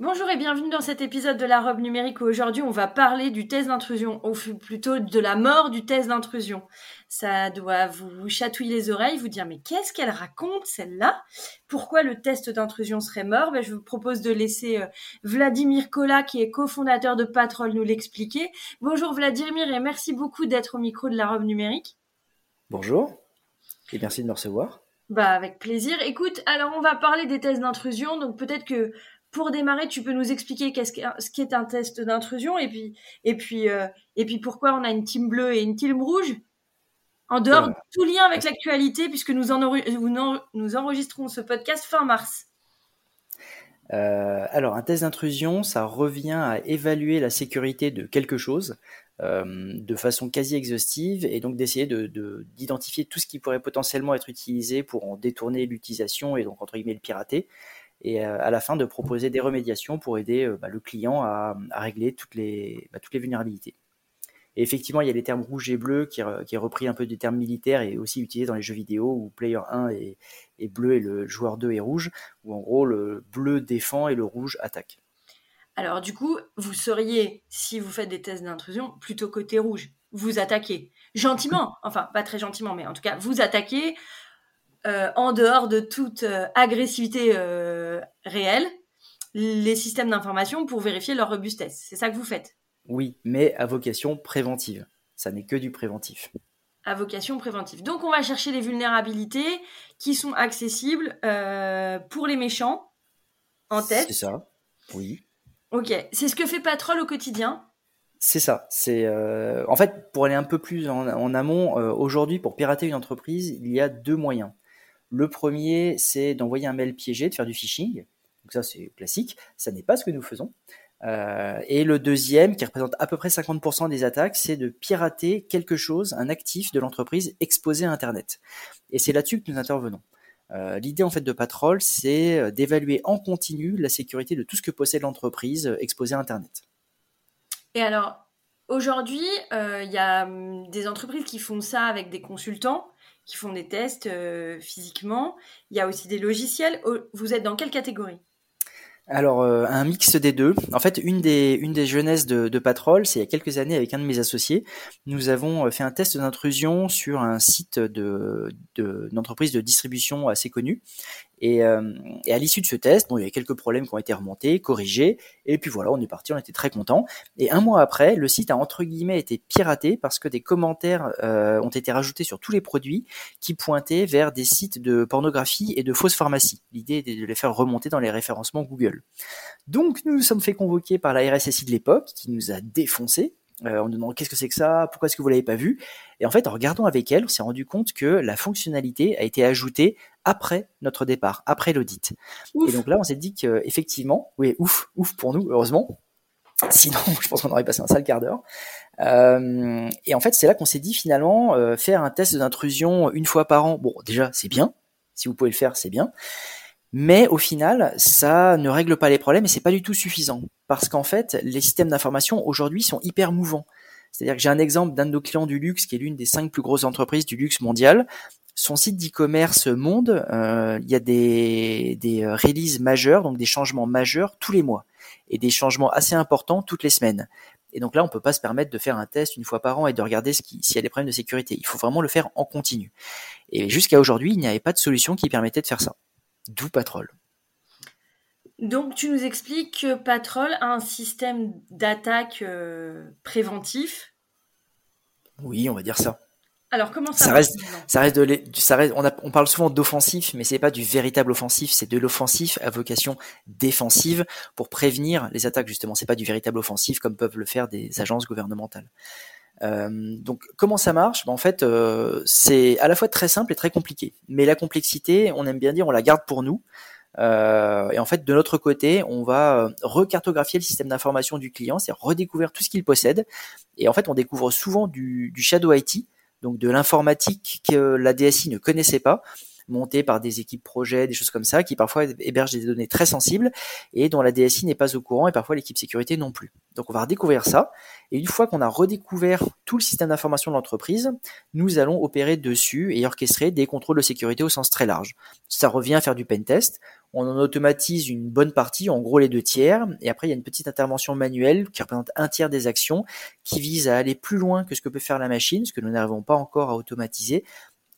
Bonjour et bienvenue dans cet épisode de la robe numérique où aujourd'hui on va parler du test d'intrusion, ou plutôt de la mort du test d'intrusion. Ça doit vous chatouiller les oreilles, vous dire mais qu'est-ce qu'elle raconte celle-là? Pourquoi le test d'intrusion serait mort? Ben, Je vous propose de laisser euh, Vladimir Kola qui est cofondateur de Patrol nous l'expliquer. Bonjour Vladimir et merci beaucoup d'être au micro de la robe numérique. Bonjour et merci de me recevoir. Bah avec plaisir. Écoute, alors on va parler des tests d'intrusion, donc peut-être que pour démarrer, tu peux nous expliquer qu'est-ce ce qu'est un test d'intrusion et puis et puis euh, et puis pourquoi on a une team bleue et une team rouge en dehors de tout lien avec l'actualité puisque nous en nous enregistrons ce podcast fin mars. Euh, alors un test d'intrusion, ça revient à évaluer la sécurité de quelque chose euh, de façon quasi exhaustive et donc d'essayer de, d'identifier tout ce qui pourrait potentiellement être utilisé pour en détourner l'utilisation et donc entre guillemets le pirater et euh, à la fin de proposer des remédiations pour aider euh, bah, le client à, régler toutes les, bah, toutes les vulnérabilités. Et effectivement, il y a les termes rouge et bleu qui, est repris un peu des termes militaires et aussi utilisé dans les jeux vidéo où player 1 est, bleu et le joueur 2 est rouge, où en gros le bleu défend et le rouge attaque. Alors du coup, vous seriez, si vous faites des tests d'intrusion, plutôt côté rouge. Vous attaquez gentiment, enfin pas très gentiment, mais en tout cas, vous attaquez euh, en dehors de toute euh, agressivité euh, réelle, les systèmes d'information pour vérifier leur robustesse. C'est ça que vous faites? Oui, mais à vocation préventive. Ça n'est que du préventif. À vocation préventive. Donc on va chercher les vulnérabilités qui sont accessibles pour les méchants en test. C'est ça, oui. Ok, c'est ce que fait Patrol au quotidien? C'est ça. C'est en fait pour aller un peu plus en amont. Aujourd'hui, pour pirater une entreprise, il y a deux moyens. Le premier, c'est d'envoyer un mail piégé, de faire du phishing. Donc ça, c'est classique. Ça n'est pas ce que nous faisons. Euh, et le deuxième, qui représente à peu près 50% des attaques, c'est de pirater quelque chose, un actif de l'entreprise exposé à Internet. Et c'est là-dessus que nous intervenons. Euh, l'idée en fait de Patrol, c'est euh, d'évaluer en continu la sécurité de tout ce que possède l'entreprise exposée à Internet. Et alors, aujourd'hui, il y a hum, des entreprises qui font ça avec des consultants qui font des tests euh, physiquement. Il y a aussi des logiciels. Vous êtes dans quelle catégorie? Alors euh, un mix des deux. En fait, une des une des jeunesses de, de Patrol, c'est il y a quelques années avec un de mes associés, nous avons euh, fait un test d'intrusion sur un site de d'entreprise de, distribution assez connue et, euh, et, à l'issue de ce test, bon, il y a quelques problèmes qui ont été remontés, corrigés, et puis voilà, on est parti, on était très content. Et un mois après, le site a entre guillemets été piraté parce que des commentaires euh, ont été rajoutés sur tous les produits qui pointaient vers des sites de pornographie et de fausses pharmacies. L'idée était de les faire remonter dans les référencements Google. Donc nous nous sommes fait convoquer par la RSSI de l'époque, qui nous a défoncé euh, on nous demande qu'est-ce que c'est que ça, pourquoi est-ce que vous l'avez pas vu? Et en fait, en regardant avec elle, on s'est rendu compte que la fonctionnalité a été ajoutée après notre départ, après l'audit. Et donc là, on s'est dit qu'effectivement, oui, ouf, ouf pour nous, heureusement. Sinon, je pense qu'on aurait passé un sale quart d'heure. Euh, et en fait, c'est là qu'on s'est dit finalement, euh, faire un test d'intrusion une fois par an, bon, déjà, c'est bien. Si vous pouvez le faire, c'est bien. Mais au final, ça ne règle pas les problèmes et c'est pas du tout suffisant. Parce qu'en fait, les systèmes d'information aujourd'hui sont hyper mouvants. C'est-à-dire que j'ai un exemple d'un de nos clients du luxe qui est l'une des cinq plus grosses entreprises du luxe mondial. Son site d'e-commerce monde, euh, il y a des, des releases majeures, donc des changements majeurs tous les mois et des changements assez importants toutes les semaines. Et donc là, on peut pas se permettre de faire un test une fois par an et de regarder s'il y a des problèmes de sécurité. Il faut vraiment le faire en continu. Et jusqu'à aujourd'hui, il n'y avait pas de solution qui permettait de faire ça. D'où Patrol. Donc tu nous expliques que Patrol a un système d'attaque euh, préventif. Oui, on va dire ça. Alors comment ça, ça reste, ça reste de, ça reste, on, on parle souvent d'offensif, mais c'est pas du véritable offensif, c'est de l'offensif à vocation défensive pour prévenir les attaques justement. C'est pas du véritable offensif comme peuvent le faire des agences gouvernementales. Euh, donc comment ça marche? Ben, En fait, euh, c'est à la fois très simple et très compliqué. Mais la complexité, on aime bien dire, on la garde pour nous. Euh, et en fait, de notre côté, on va euh, recartographier le système d'information du client, c'est redécouvrir tout ce qu'il possède. Et en fait, on découvre souvent du, du shadow IT, donc de l'informatique que la DSI ne connaissait pas montés par des équipes projets, des choses comme ça, qui parfois hébergent des données très sensibles et dont la DSI n'est pas au courant et parfois l'équipe sécurité non plus. Donc on va redécouvrir ça et une fois qu'on a redécouvert tout le système d'information de l'entreprise, nous allons opérer dessus et orchestrer des contrôles de sécurité au sens très large. Ça revient à faire du pen test. On en automatise une bonne partie, en gros les deux tiers, et après il y a une petite intervention manuelle qui représente un tiers des actions, qui vise à aller plus loin que ce que peut faire la machine, ce que nous n'arrivons pas encore à automatiser,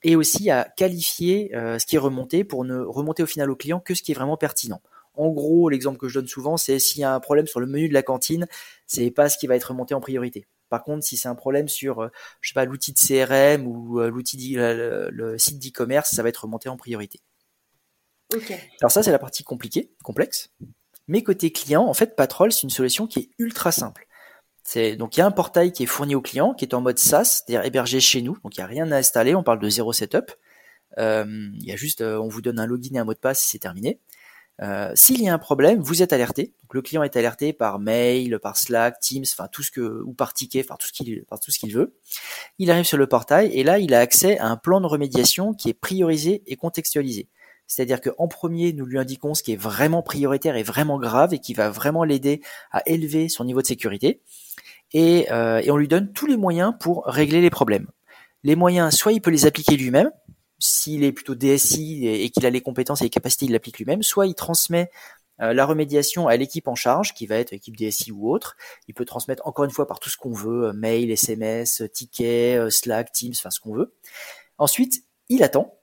et aussi à qualifier euh, ce qui est remonté pour ne remonter au final au client que ce qui est vraiment pertinent. En gros, l'exemple que je donne souvent, c'est s'il y a un problème sur le menu de la cantine, c'est pas ce qui va être remonté en priorité. Par contre, si c'est un problème sur, euh, je sais pas, l'outil de CRM ou euh, l'outil, le, site d'e-commerce, ça va être remonté en priorité. Ok. Alors ça, c'est la partie compliquée, complexe. Mais côté client, en fait, Patrol, c'est une solution qui est ultra simple donc il y a un portail qui est fourni au client, qui est en mode SaaS, c'est-à-dire hébergé chez nous. Donc il n'y a rien à installer, on parle de zéro setup. Euh, il y a juste, euh, on vous donne un login et un mot de passe, c'est terminé. Euh, s'il y a un problème, vous êtes alerté. Donc le client est alerté par mail, par Slack, Teams, enfin tout ce que ou par ticket, par tout ce qu'il par tout ce qu'il veut. Il arrive sur le portail et là il a accès à un plan de remédiation qui est priorisé et contextualisé. C'est-à-dire qu'en premier, nous lui indiquons ce qui est vraiment prioritaire et vraiment grave et qui va vraiment l'aider à élever son niveau de sécurité et, euh, on lui donne tous les moyens pour régler les problèmes. Les moyens, soit il peut les appliquer lui-même, s'il est plutôt DSI et, qu'il a les compétences et les capacités, il l'applique lui-même, soit il transmet euh, la remédiation à l'équipe en charge, qui va être équipe DSI ou autre. Il peut transmettre encore une fois par tout ce qu'on veut, euh, mail, SMS, ticket, Slack, Teams, enfin ce qu'on veut. Ensuite, il attend,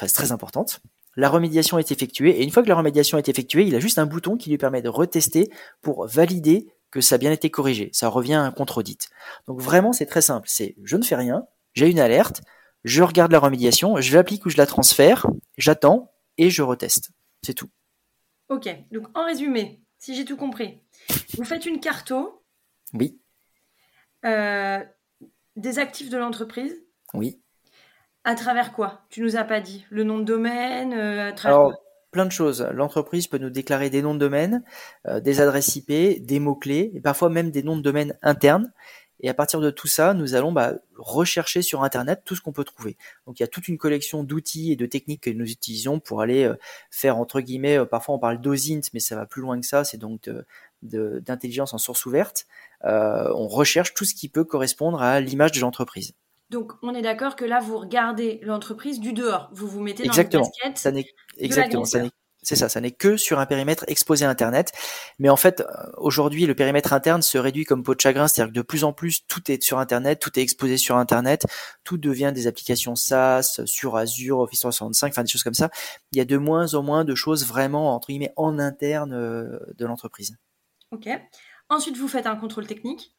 phase très importante. La remédiation est effectuée et une fois que la remédiation est effectuée, il a juste un bouton qui lui permet de retester pour valider que ça a bien été corrigé. Ça revient à un contre-audit. Donc vraiment, c'est très simple. C'est je ne fais rien, j'ai une alerte, je regarde la remédiation, je l'applique ou je la transfère, j'attends et je reteste. C'est tout. Ok. Donc en résumé, si j'ai tout compris, vous faites une carto. Oui. Euh, des actifs de l'entreprise. Oui. À travers quoi? Tu nous as pas dit le nom de domaine. Euh, à travers plein de choses. L'entreprise peut nous déclarer des noms de domaine, euh, des adresses IP, des mots-clés, et parfois même des noms de domaine internes. Et à partir de tout ça, nous allons bah, rechercher sur Internet tout ce qu'on peut trouver. Donc il y a toute une collection d'outils et de techniques que nous utilisons pour aller euh, faire entre guillemets, euh, parfois on parle d'OSINT, mais ça va plus loin que ça, c'est donc d'intelligence en source ouverte. on recherche tout ce qui peut correspondre à l'image de l'entreprise. Donc, on est d'accord que là, vous regardez l'entreprise du dehors. Vous vous mettez dans exactement. casquette. Ça n'est exactement. Ça c'est ça, ça n'est que sur un périmètre exposé à Internet. Mais en fait, euh, aujourd'hui, le périmètre interne se réduit comme peau de chagrin, c'est-à-dire que de plus en plus, tout est sur Internet, tout est exposé sur Internet, tout devient des applications SaaS, sur Azure, Office 365, enfin des choses comme ça. Il y a de moins en moins de choses vraiment, entre guillemets, en interne euh, de l'entreprise. Ok. Ensuite, vous faites un contrôle technique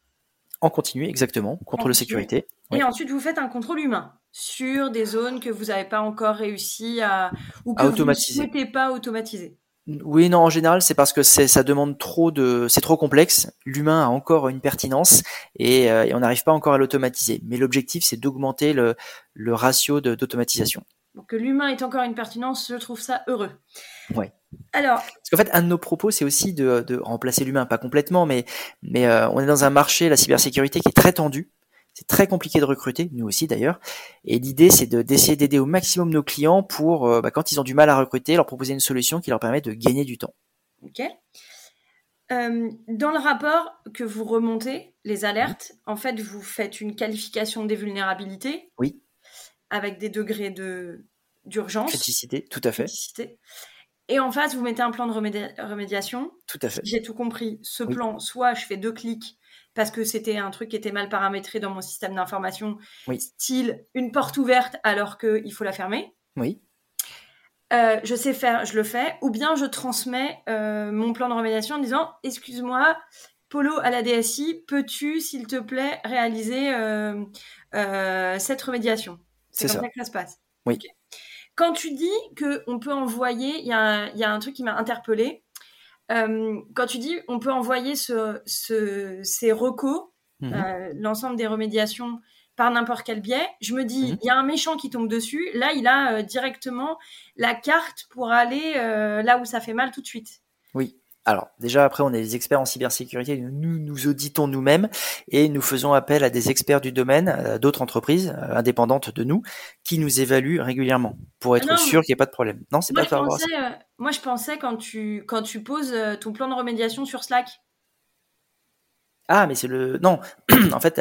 en continu, exactement, contrôle de sécurité. Et ensuite, vous faites un contrôle humain sur des zones que vous n'avez pas encore réussi à ou que vous ne souhaitez pas automatiser. Oui, non, en général, c'est parce que ça demande trop de, c'est trop complexe. L'humain a encore une pertinence et, euh, on n'arrive pas encore à l'automatiser. Mais l'objectif, c'est d'augmenter le, le ratio d'automatisation. Donc que l'humain ait encore une pertinence, je trouve ça heureux. Ouais. Alors. Parce qu'en fait, un de nos propos, c'est aussi de, de, remplacer l'humain, pas complètement, mais, mais euh, on est dans un marché, la cybersécurité, qui est très tendu. C'est très compliqué de recruter, nous aussi d'ailleurs. Et l'idée, c'est d'essayer d'aider au maximum nos clients pour, euh, bah, quand ils ont du mal à recruter, leur proposer une solution qui leur permet de gagner du temps. Ok. Euh, dans le rapport que vous remontez, les alertes, en fait, vous faites une qualification des vulnérabilités. Oui. Avec des degrés de d'urgence. Criticité, tout à fait. Et en face, vous mettez un plan de remédiation. Tout à fait. J'ai tout compris. Ce plan, soit je fais deux clics parce que c'était un truc qui était mal paramétré dans mon système d'information, oui. style une porte ouverte alors qu'il faut la fermer. Oui. Euh, je sais faire, je le fais, ou bien je transmets euh, mon plan de remédiation en disant excuse-moi, Polo à la DSI, peux-tu, s'il te plaît, réaliser euh, cette remédiation? C'est comme ça. que ça se passe. Oui. Quand tu dis qu'on peut envoyer, il y, a un truc qui m'a interpellé. Euh, quand tu dis on peut envoyer ce, ces recos, mhm. euh, l'ensemble des remédiations par n'importe quel biais. Je me dis, Mhm. il y a un méchant qui tombe dessus. Là, il a euh, directement la carte pour aller là où ça fait mal tout de suite. Alors, déjà, après, on est des experts en cybersécurité. Nous nous auditons nous-mêmes et nous faisons appel à des experts du domaine, à d'autres entreprises euh, indépendantes de nous, qui nous évaluent régulièrement pour être Ah non, sûr qu'il n'y ait pas de problème. Non, c'est pas je, par à ça. euh, moi, je pensais quand tu, quand tu poses euh, ton plan de remédiation sur Slack. Ah, mais c'est le non. en fait,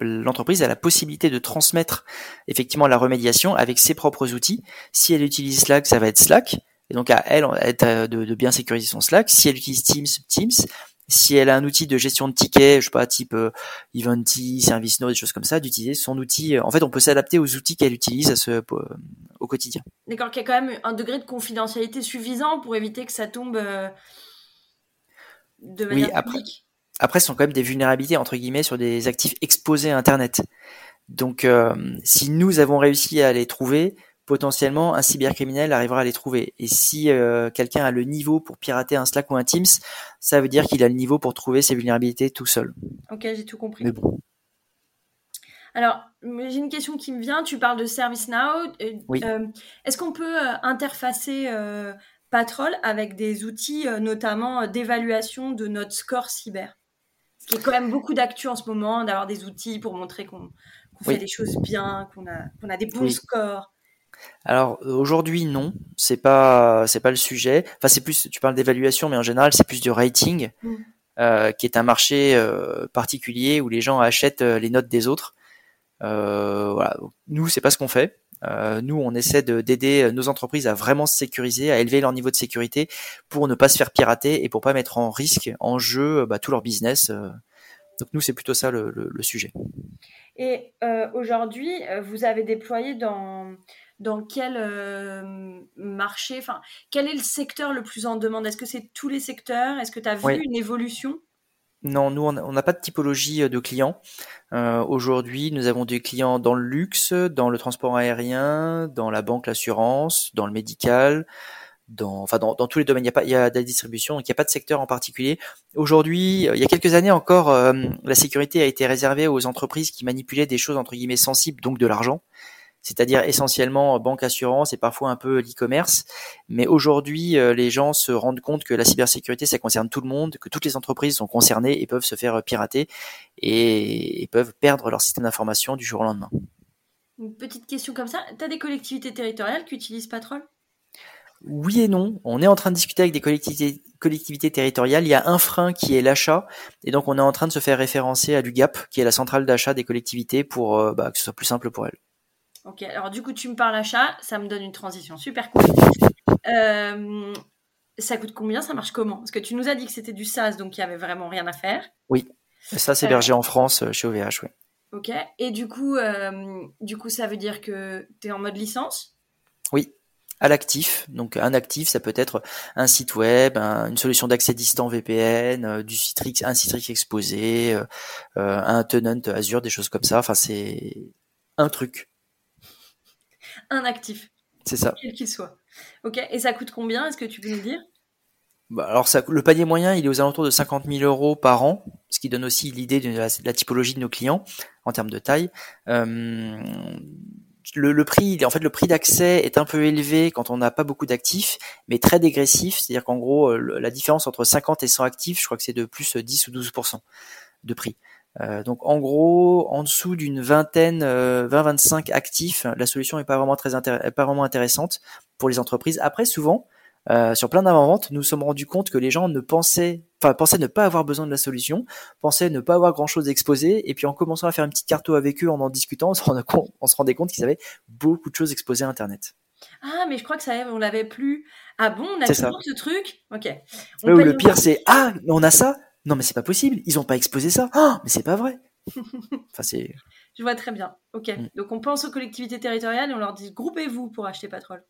l'entreprise a la possibilité de transmettre effectivement la remédiation avec ses propres outils. Si elle utilise Slack, ça va être Slack. Et donc à elle elle, de, de bien sécuriser son Slack. Si elle utilise Teams, Teams. Si elle a un outil de gestion de tickets, je sais pas, type euh, Eventy, ServiceNow, des choses comme ça, d'utiliser son outil. En fait, on peut s'adapter aux outils qu'elle utilise à ce, euh, au quotidien. D'accord, qu'il y a quand même un degré de confidentialité suffisant pour éviter que ça tombe euh, de Oui, manière après- publique. Après, ce sont quand même des vulnérabilités entre guillemets sur des actifs exposés à Internet. Donc, euh, si nous avons réussi à les trouver, potentiellement un cybercriminel arrivera à les trouver. Et si euh, quelqu'un a le niveau pour pirater un Slack ou un Teams, ça veut dire qu'il a le niveau pour trouver ces vulnérabilités tout seul. Ok, j'ai tout compris. Mais bon, Alors, j'ai une question qui me vient. Tu parles de ServiceNow. Euh, Oui. euh, Est-ce qu'on peut interfacer euh, Patrol avec des outils, notamment d'évaluation de notre score cyber? Ce qui est quand même beaucoup d'actu en ce moment, d'avoir des outils pour montrer qu'on Oui. fait les choses bien, qu'on a, des bons Oui. scores. Alors euh, aujourd'hui non, c'est pas c'est pas le sujet. Enfin, c'est plus tu parles d'évaluation, mais en général c'est plus du rating, Mm. euh, qui est un marché euh, particulier où les gens achètent euh, les notes des autres. Voilà. Nous, c'est pas ce qu'on fait. Nous, on essaie de- d'aider nos entreprises à vraiment se sécuriser, à élever leur niveau de sécurité pour ne pas se faire pirater et pour pas mettre en risque, en jeu, bah, tout leur business. Donc nous, c'est plutôt ça le, le- le sujet. Et euh, aujourd'hui, vous avez déployé dans, dans quel euh, marché, enfin, quel est le secteur le plus en demande? Est-ce que c'est tous les secteurs? Est-ce que tu as vu Oui. une évolution? Non, nous, on n'a pas de typologie euh, de clients. Euh, Aujourd'hui, nous avons des clients dans le luxe, dans le transport aérien, dans la banque, l'assurance, dans le médical, dans, enfin, dans, dans tous les domaines. Il y a pas, il y a de la distribution, donc il n'y a pas de secteur en particulier. Aujourd'hui, il y a quelques années encore, euh, la sécurité a été réservée aux entreprises qui manipulaient des choses entre guillemets sensibles, donc de l'argent. C'est-à-dire essentiellement euh, banque, assurance et parfois un peu l'e-commerce. Mais aujourd'hui, euh, les gens se rendent compte que la cybersécurité, ça concerne tout le monde, que toutes les entreprises sont concernées et peuvent se faire euh, pirater et, et peuvent perdre leur système d'information du jour au lendemain. Une petite question comme ça. Tu as des collectivités territoriales qui utilisent Patrol? Oui et non. On est en train de discuter avec des collectivités, collectivités territoriales. Il y a un frein qui est l'achat. Et donc, on est en train de se faire référencer à l'UGAP, qui est la centrale d'achat des collectivités, pour euh, bah, que ce soit plus simple pour elles. Ok, alors du coup, tu me parles achat, ça me donne une transition super cool. Euh, ça coûte combien Ça marche comment? Parce que tu nous as dit que c'était du SaaS, donc il y avait vraiment rien à faire. Ça, c'est Euh. hébergé en France euh, chez OVH. Oui. Ok, et du coup, euh, du coup, ça veut dire que tu es en mode licence? Oui, à l'actif. Donc un actif, ça peut être un site web, un- une solution d'accès distant VPN, euh, du Citrix, un Citrix exposé, euh, un tenant Azure, des choses comme ça. Enfin, c'est un truc. Un actif, C'est ça. quel qu'il soit. Ok, et ça coûte combien Est-ce que tu peux nous dire? Bah, alors ça, le panier moyen, il est aux alentours de 50 000 euros par an, ce qui donne aussi l'idée de la, de la typologie de nos clients en termes de taille. Euh, le, le prix, en fait, le prix d'accès est un peu élevé quand on n'a pas beaucoup d'actifs, mais très dégressif. C'est-à-dire qu'en gros, la différence entre 50 et 100 actifs, je crois que c'est de plus 10 ou 12% de prix. Euh, donc en gros, en dessous d'une vingtaine, euh, 20-25 actifs, la solution est pas vraiment très pas vraiment intéressante pour les entreprises. Après, souvent, euh, sur plein d'avant-ventes, nous nous sommes rendus compte que les gens ne pensaient, enfin, pensaient ne pas avoir besoin de la solution, pensaient ne pas avoir grand-chose exposé, et puis en commençant à faire une petite carto avec eux, en en discutant, on se rendait compte, qu'ils avaient beaucoup de choses exposées à Internet. Ah, mais je crois que ça, on l'avait plus. Ah bon, on a ça. toujours ce truc? Ok. On le pire, c'est ah, on a ça? Non, mais c'est pas possible. Ils ont pas exposé ça. Oh, mais c'est pas vrai. enfin, c'est Je vois très bien. Ok. Mm. Donc on pense aux collectivités territoriales et on leur dit groupez-vous pour acheter Patrol.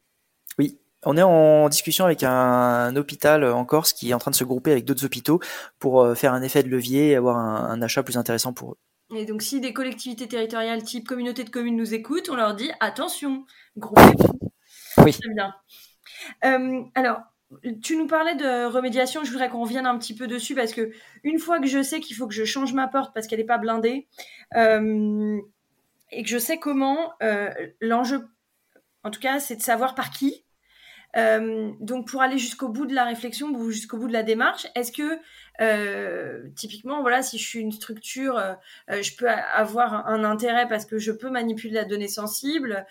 oui. On est en discussion avec un, hôpital en Corse qui est en train de se grouper avec d'autres hôpitaux pour euh, faire un effet de levier et avoir un, un achat plus intéressant pour eux. Et donc si des collectivités territoriales type communauté de communes nous écoutent, on leur dit attention, groupez-vous. Oui. Très bien. Euh, alors, tu nous parlais de remédiation, je voudrais qu'on revienne un petit peu dessus parce que une fois que je sais qu'il faut que je change ma porte parce qu'elle n'est pas blindée, euh, et que je sais comment, l'enjeu, en tout cas, c'est de savoir par qui. donc pour aller jusqu'au bout de la réflexion, jusqu'au bout de la démarche, est-ce que typiquement, voilà, si je suis une structure, je peux avoir un, intérêt parce que je peux manipuler la donnée sensible,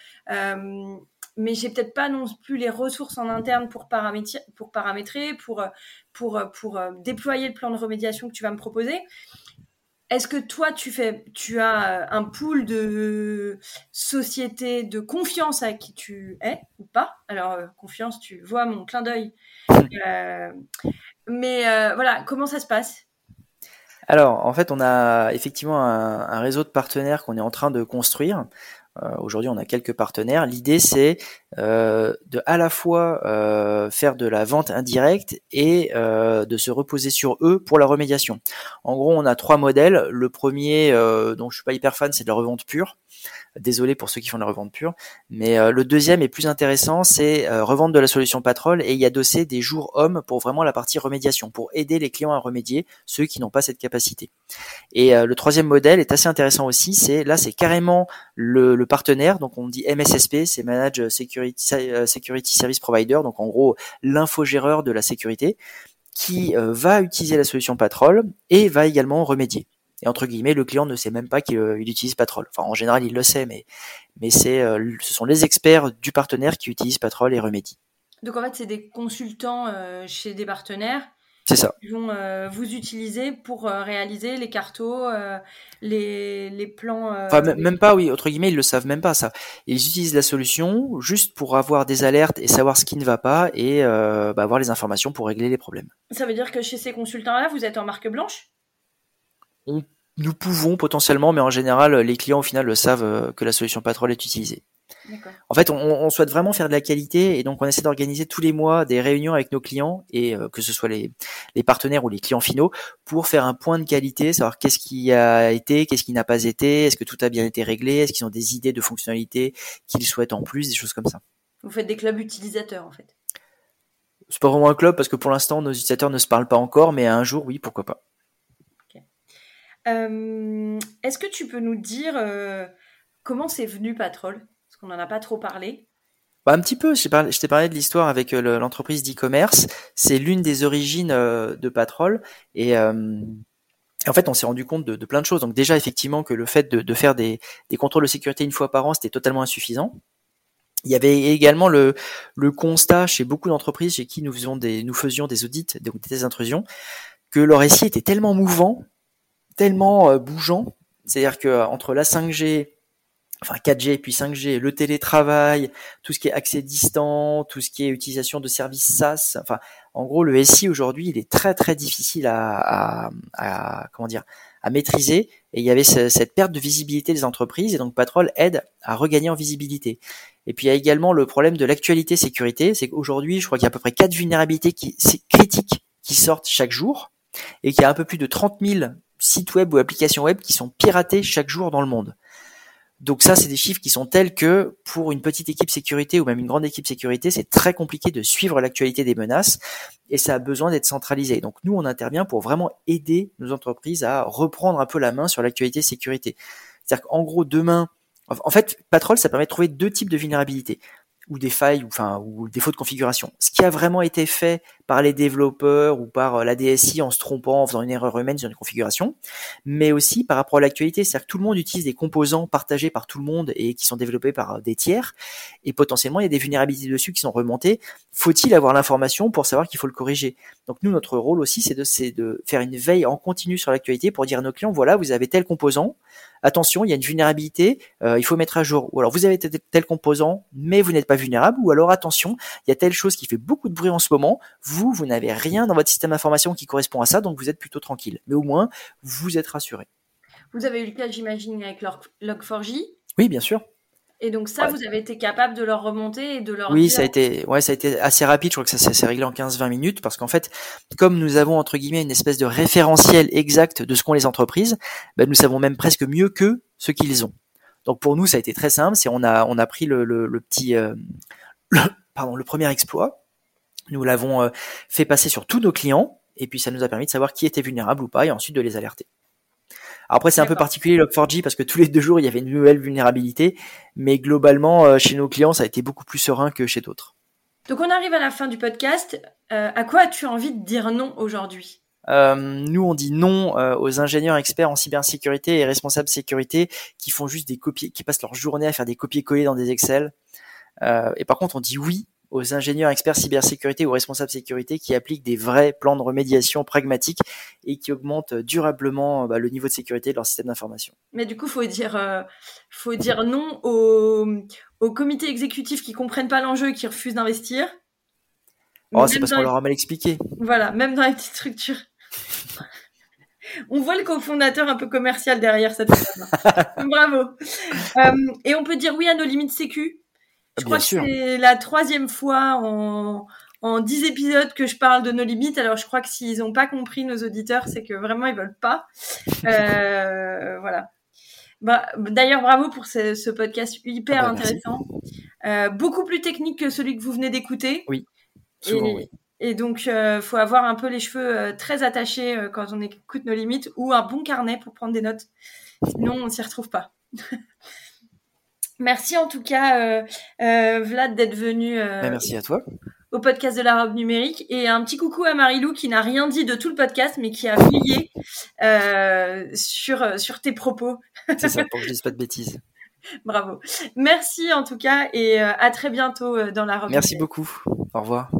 mais j'ai peut-être pas non plus les ressources en interne pour paramétrer, pour, paramétrer, pour, pour, pour déployer le plan de remédiation que tu vas me proposer. Est-ce que toi, tu, fais, tu as un pool de sociétés de confiance à qui tu es ou pas? Alors, confiance, tu vois mon clin d'œil. Euh, mais euh, voilà, comment ça se passe? Alors, en fait, on a effectivement un, réseau de partenaires qu'on est en train de construire. Euh, aujourd'hui, on a quelques partenaires. L'idée, c'est euh, de à la fois euh, faire de la vente indirecte et de se reposer sur eux pour la remédiation. En gros, on a trois modèles. Le premier, dont je suis pas hyper fan, c'est de la revente pure. Désolé pour ceux qui font de la revente pure. Mais le deuxième est plus intéressant, c'est revendre de la solution Patrol et y adosser des jours hommes pour vraiment la partie remédiation, pour aider les clients à remédier, ceux qui n'ont pas cette capacité. Et le troisième modèle est assez intéressant aussi, c'est là c'est carrément le, le partenaire, donc on dit MSSP, c'est Manage Security, euh, Security Service Provider, donc en gros l'infogéreur de la sécurité, qui euh, va utiliser la solution Patrol et va également remédier. Et entre guillemets, le client ne sait même pas qu'il euh, utilise Patrol. Enfin, en général, il le sait, mais, mais c'est, ce sont les experts du partenaire qui utilisent Patrol et remédient. Donc en fait, c'est des consultants chez des partenaires c'est ça. Ils vont euh, vous utiliser pour euh, réaliser les cartos, euh, les, les, plans. Enfin, même pas, oui, entre guillemets, ils le savent même pas ça. Ils utilisent la solution juste pour avoir des alertes et savoir ce qui ne va pas et bah, avoir les informations pour régler les problèmes. Ça veut dire que chez ces consultants-là, vous êtes en marque blanche? Nous pouvons potentiellement, mais en général, les clients au final le savent que la solution Patrol est utilisée. En fait, on, souhaite vraiment faire de la qualité et donc on essaie d'organiser tous les mois des réunions avec nos clients et euh, que ce soit les, partenaires ou les clients finaux pour faire un point de qualité, savoir qu'est-ce qui a été, qu'est-ce qui n'a pas été, est-ce que tout a bien été réglé, est-ce qu'ils ont des idées de fonctionnalités qu'ils souhaitent en plus, des choses comme ça. Vous faites des clubs utilisateurs en fait. C'est pas vraiment un club parce que pour l'instant nos utilisateurs ne se parlent pas encore, mais un jour oui, pourquoi pas. Euh, est-ce que tu peux nous dire euh, comment c'est venu Patrol? On n'en a pas trop parlé. Bah, un petit peu, je t'ai parlé, de l'histoire avec euh, l'entreprise d'e-commerce. C'est l'une des origines euh, de Patrol. Et euh, en fait, on s'est rendu compte de, plein de choses. Donc déjà, effectivement, que le fait de, faire des, contrôles de sécurité une fois par an, c'était totalement insuffisant. Il y avait également le, constat chez beaucoup d'entreprises chez qui nous faisions des, nous faisions des audits, des intrusions, que leur récit était tellement mouvant, tellement bougeant. C'est-à-dire que entre la 5G, enfin 4G puis 5G, le télétravail, tout ce qui est accès distant, tout ce qui est utilisation de services SaaS, enfin en gros le SI aujourd'hui il est très très difficile à, comment dire à maîtriser et il y avait cette perte de visibilité des entreprises et donc Patrol aide à regagner en visibilité. Et puis il y a également le problème de l'actualité sécurité, c'est qu'aujourd'hui je crois qu'il y a à peu près quatre vulnérabilités qui, critiques qui sortent chaque jour et qu'il y a un peu plus de 30 000 sites web ou applications web qui sont piratés chaque jour dans le monde. Donc ça, c'est des chiffres qui sont tels que pour une petite équipe sécurité ou même une grande équipe sécurité, c'est très compliqué de suivre l'actualité des menaces et ça a besoin d'être centralisé. Donc nous, on intervient pour vraiment aider nos entreprises à reprendre un peu la main sur l'actualité sécurité. C'est-à-dire qu'en gros, demain, en fait, Patrol, ça permet de trouver deux types de vulnérabilités ou des failles ou enfin ou des fautes de configuration. Ce qui a vraiment été fait par les développeurs ou par euh, la DSI en se trompant, en faisant une erreur humaine sur une configuration, mais aussi par rapport à l'actualité, c'est-à-dire que tout le monde utilise des composants partagés par tout le monde et qui sont développés par des tiers, et potentiellement il y a des vulnérabilités dessus qui sont remontées. Faut-il avoir l'information pour savoir qu'il faut le corriger? Donc nous, notre rôle aussi, c'est de, de faire une veille en continu sur l'actualité pour dire à nos clients, voilà, vous avez tel composant, attention, il y a une vulnérabilité, euh, il faut mettre à jour. Ou alors vous avez tel composant, mais vous n'êtes pas vulnérable. Ou alors attention, il y a telle chose qui fait beaucoup de bruit en ce moment. Vous, vous n'avez rien dans votre système d'information qui correspond à ça, donc vous êtes plutôt tranquille. Mais au moins, vous êtes rassuré. Vous avez eu le cas, j'imagine, avec Log4j? Oui, bien sûr. Et donc ça, vous avez été capable de leur remonter et de leur Oui, ça a été, ouais, ça a été assez rapide. Je crois que ça s'est réglé en 15-20 minutes parce qu'en fait, comme nous avons entre guillemets une espèce de référentiel exact de ce qu'ont les entreprises, ben, nous savons même presque mieux que ce qu'ils ont. Donc pour nous, ça a été très simple. C'est on a on a pris le, le, petit, euh, pardon, le premier exploit. Nous l'avons euh, fait passer sur tous nos clients et puis ça nous a permis de savoir qui était vulnérable ou pas et ensuite de les alerter. Après, c'est un peu particulier Log4j parce que tous les deux jours, il y avait une nouvelle vulnérabilité. Mais globalement, euh, chez nos clients, ça a été beaucoup plus serein que chez d'autres. Donc, on arrive à la fin du podcast. Euh, à quoi as-tu envie de dire non aujourd'hui? Euh, nous, on dit non aux ingénieurs experts en cybersécurité et responsables sécurité qui font juste des copies, qui passent leur journée à faire des copier-coller dans des Excel. et par contre, on dit oui aux ingénieurs experts cybersécurité ou responsables sécurité qui appliquent des vrais plans de remédiation pragmatiques et qui augmentent durablement bah, le niveau de sécurité de leur système d'information. Mais du coup, faut dire, euh, faut dire non aux, aux comités exécutifs qui comprennent pas l'enjeu et qui refusent d'investir. Oh, c'est parce qu'on leur a mal expliqué. Voilà, même dans les petites structures. on voit le cofondateur un peu commercial derrière cette Bravo. Euh, et on peut dire oui à nos limites sécu je crois que c'est la troisième fois en, en 10 épisodes que je parle de nos limites. Alors, je crois que s'ils n'ont pas compris, nos auditeurs, c'est que vraiment, ils veulent pas. Euh, voilà. Bah, D'ailleurs, bravo pour ce, ce podcast hyper ah bah, intéressant. Euh, beaucoup plus technique que celui que vous venez d'écouter. Oui, souvent, et, oui. Et donc, euh, faut avoir un peu les cheveux euh, très attachés euh, quand on écoute nos limites ou un bon carnet pour prendre des notes. Sinon, on s'y retrouve pas. Merci en tout cas, euh, euh, Vlad, d'être venu. Euh, ben, merci à toi. Au podcast de la robe numérique. Et un petit coucou à Marilou qui n'a rien dit de tout le podcast, mais qui a fouillé sur, sur tes propos. C'est ça, pour que je dise pas de bêtises. Bravo. Merci en tout cas et à très bientôt dans la robe. Merci beaucoup. Au revoir.